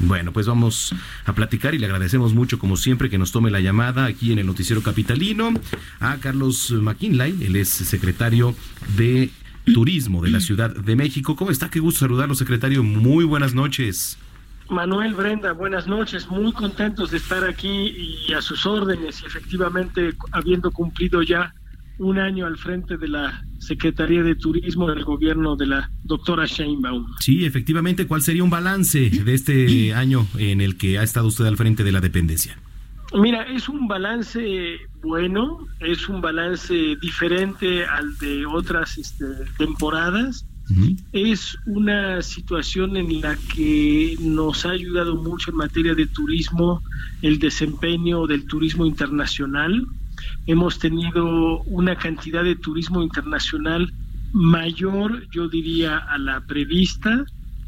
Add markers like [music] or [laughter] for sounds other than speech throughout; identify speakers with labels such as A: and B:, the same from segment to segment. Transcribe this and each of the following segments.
A: Bueno, pues vamos a platicar y le agradecemos mucho, como siempre, que nos tome la llamada aquí en el Noticiero Capitalino a Carlos McKinley, él es secretario de Turismo de la Ciudad de México. ¿Cómo está? Qué gusto saludarlo, secretario. Muy buenas noches.
B: Manuel Brenda, buenas noches, muy contentos de estar aquí y a sus órdenes y efectivamente habiendo cumplido ya un año al frente de la Secretaría de Turismo del gobierno de la doctora Sheinbaum.
A: Sí, efectivamente, ¿cuál sería un balance de este año en el que ha estado usted al frente de la dependencia?
B: Mira, es un balance bueno, es un balance diferente al de otras este, temporadas. Es una situación en la que nos ha ayudado mucho en materia de turismo el desempeño del turismo internacional. Hemos tenido una cantidad de turismo internacional mayor, yo diría, a la prevista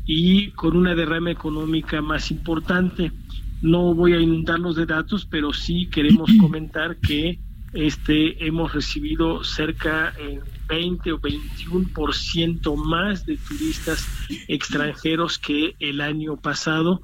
B: y con una derrama económica más importante. No voy a inundarlos de datos, pero sí queremos [clears throat] comentar que este hemos recibido cerca en 20 o 21% más de turistas extranjeros que el año pasado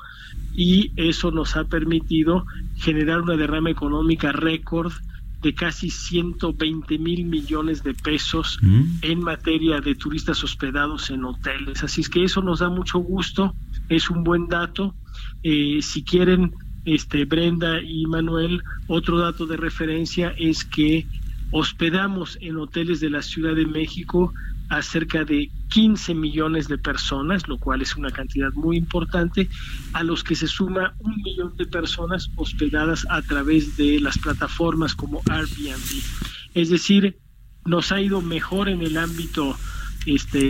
B: y eso nos ha permitido generar una derrama económica récord de casi 120 mil millones de pesos en materia de turistas hospedados en hoteles. Así es que eso nos da mucho gusto, es un buen dato. Eh, si quieren, este Brenda y Manuel, otro dato de referencia es que hospedamos en hoteles de la Ciudad de México a cerca de 15 millones de personas, lo cual es una cantidad muy importante, a los que se suma un millón de personas hospedadas a través de las plataformas como Airbnb. Es decir, nos ha ido mejor en el ámbito este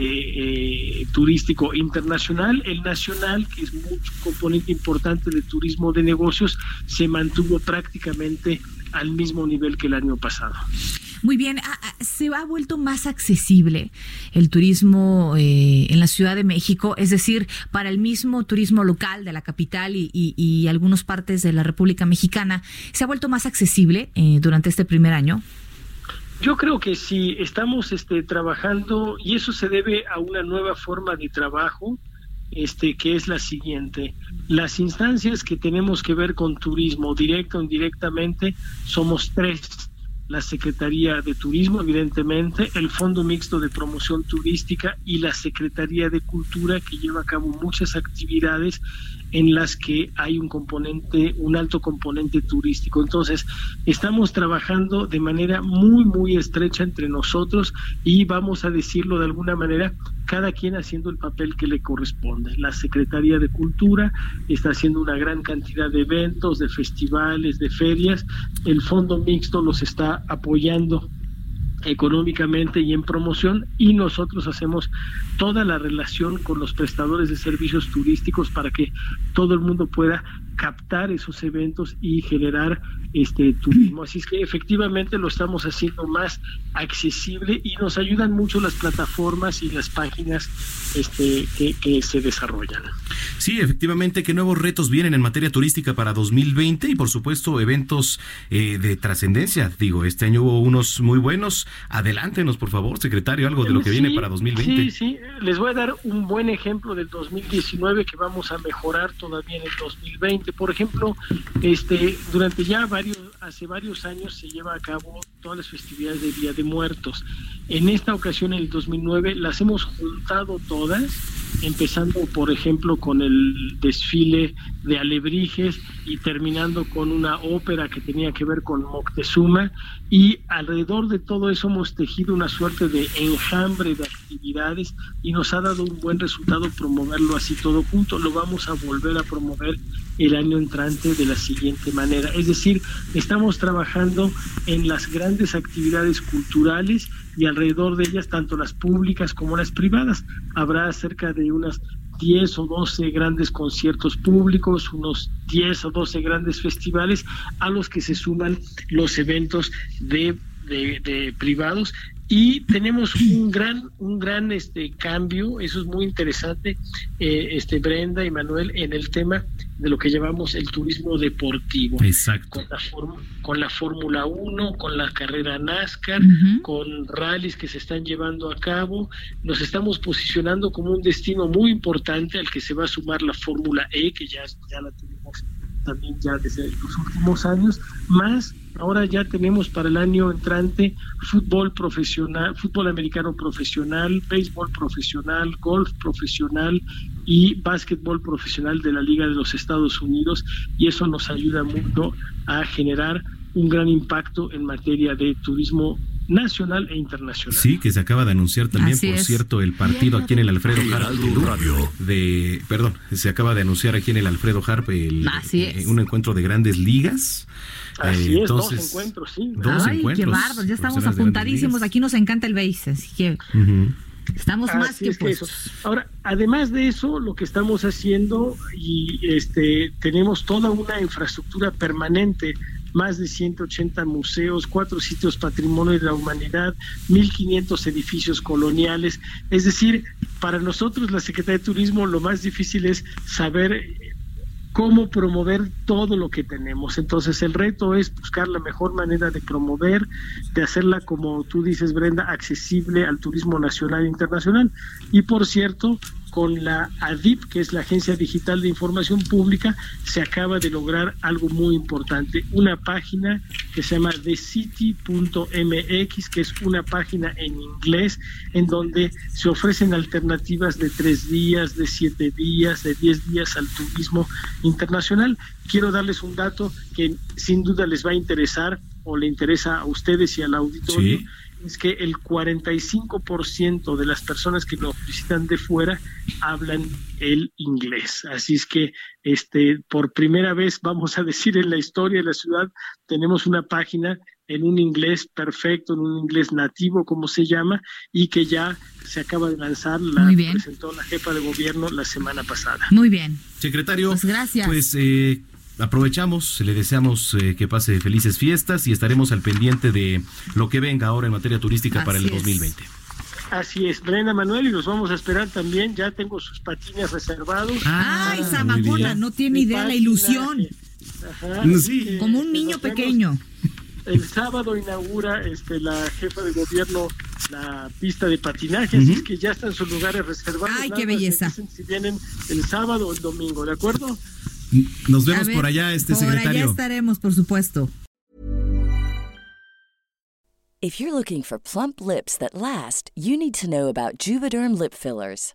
B: eh, turístico internacional, el nacional, que es un componente importante de turismo de negocios, se mantuvo prácticamente al mismo nivel que el año pasado.
C: Muy bien, se ha vuelto más accesible el turismo eh, en la Ciudad de México, es decir, para el mismo turismo local de la capital y, y, algunas partes de la República Mexicana, ¿se ha vuelto más accesible eh, durante este primer año?
B: Yo creo que sí, estamos este, trabajando y eso se debe a una nueva forma de trabajo, este, que es la siguiente. Las instancias que tenemos que ver con turismo, directo o indirectamente, somos tres. La Secretaría de Turismo, evidentemente, el Fondo Mixto de Promoción Turística y la Secretaría de Cultura, que lleva a cabo muchas actividades en las que hay un componente, un alto componente turístico. Entonces, estamos trabajando de manera muy, muy estrecha entre nosotros y vamos a decirlo de alguna manera, cada quien haciendo el papel que le corresponde. La Secretaría de Cultura está haciendo una gran cantidad de eventos, de festivales, de ferias. El Fondo Mixto los está apoyando económicamente y en promoción y nosotros hacemos toda la relación con los prestadores de servicios turísticos para que todo el mundo pueda captar esos eventos y generar este turismo. Así es que efectivamente lo estamos haciendo más accesible y nos ayudan mucho las plataformas y las páginas este, que, se desarrollan.
A: Sí, efectivamente, ¿qué nuevos retos vienen en materia turística para 2020 y por supuesto eventos eh, de trascendencia? Digo, este año hubo unos muy buenos. Adelántenos, por favor, secretario, algo de lo que viene para 2020.
B: Sí, sí, les voy a dar un buen ejemplo del 2019 que vamos a mejorar todavía en el 2020. Por ejemplo, este durante ya varios hace varios años se lleva a cabo todas las festividades de Día de Muertos. En esta ocasión, en el 2009, las hemos juntado todas, empezando, por ejemplo, con el desfile de Alebrijes y terminando con una ópera que tenía que ver con Moctezuma. Y alrededor de todo eso hemos tejido una suerte de enjambre de actividades y nos ha dado un buen resultado promoverlo así todo junto. Lo vamos a volver a promover el año entrante de la siguiente manera. Es decir, estamos trabajando en las grandes actividades culturales y alrededor de ellas, tanto las públicas como las privadas. Habrá cerca de unas 10 o 12 grandes conciertos públicos, unos 10 o 12 grandes festivales, a los que se suman los eventos de, de privados y tenemos un gran un gran este cambio eso es muy interesante eh, este Brenda y Manuel en el tema de lo que llamamos el turismo deportivo.
A: Exacto.
B: Con la con la Fórmula 1 con la carrera NASCAR con rallies que se están llevando a cabo. Nos estamos posicionando como un destino muy importante al que se va a sumar la Fórmula E que ya ya la tuvimos también ya desde los últimos años más Ahora ya tenemos para el año entrante fútbol profesional, fútbol americano profesional, béisbol profesional, golf profesional y básquetbol profesional de la Liga de los Estados Unidos y eso nos ayuda mucho a generar un gran impacto en materia de turismo nacional e internacional.
A: Sí, que se acaba de anunciar también, por cierto, el partido aquí en el Alfredo Harp de, perdón, se acaba de anunciar aquí en el Alfredo Harp el, eh, un encuentro de grandes ligas
B: Así es, dos encuentros, sí.
C: Dos Ay, qué bárbaro, ya estamos apuntadísimos. Aquí nos encanta el base, así que estamos más que, eso.
B: Ahora, además de eso, lo que estamos haciendo y este tenemos toda una infraestructura permanente más de 180 museos, cuatro sitios patrimonio de la humanidad, 1.500 edificios coloniales. Es decir, para nosotros, la Secretaría de Turismo, lo más difícil es saber cómo promover todo lo que tenemos. Entonces el reto es buscar la mejor manera de promover, de hacerla, como tú dices, Brenda, accesible al turismo nacional e internacional. Y por cierto, con la ADIP, que es la Agencia Digital de Información Pública, se acaba de lograr algo muy importante, una página que se llama thecity.mx, que es una página en inglés en donde se ofrecen alternativas de tres días, de siete días, de diez días al turismo internacional. Quiero darles un dato que sin duda les va a interesar o le interesa a ustedes y al auditorio es que el 45% de las personas que nos visitan de fuera hablan el inglés. Así es que este por primera vez vamos a decir en la historia de la ciudad tenemos una página en un inglés perfecto, en un inglés nativo como se llama y que ya se acaba de lanzar, la presentó la jefa de gobierno la semana pasada.
C: Muy bien.
A: Secretario,
C: pues gracias.
A: Pues eh, aprovechamos, le deseamos eh, que pase felices fiestas y estaremos al pendiente de lo que venga ahora en materia turística para el 2020.
B: Así es, Brenda Manuel, y los vamos a esperar también. Ya tengo sus patines reservados.
C: Ah, ¡Ay, Zamacona! No tiene idea la ilusión. Como un niño pequeño.
B: El sábado inaugura este, la jefa de gobierno la pista de patinaje, así es que ya están sus lugares reservados.
C: ¡Ay, qué belleza!
B: Si vienen el sábado o el domingo, ¿de acuerdo?
A: Nos vemos ver, por allá, este por secretario. Por allá
C: estaremos, por supuesto.
D: If you're looking for plump lips that last, you need to know about Juvederm lip fillers.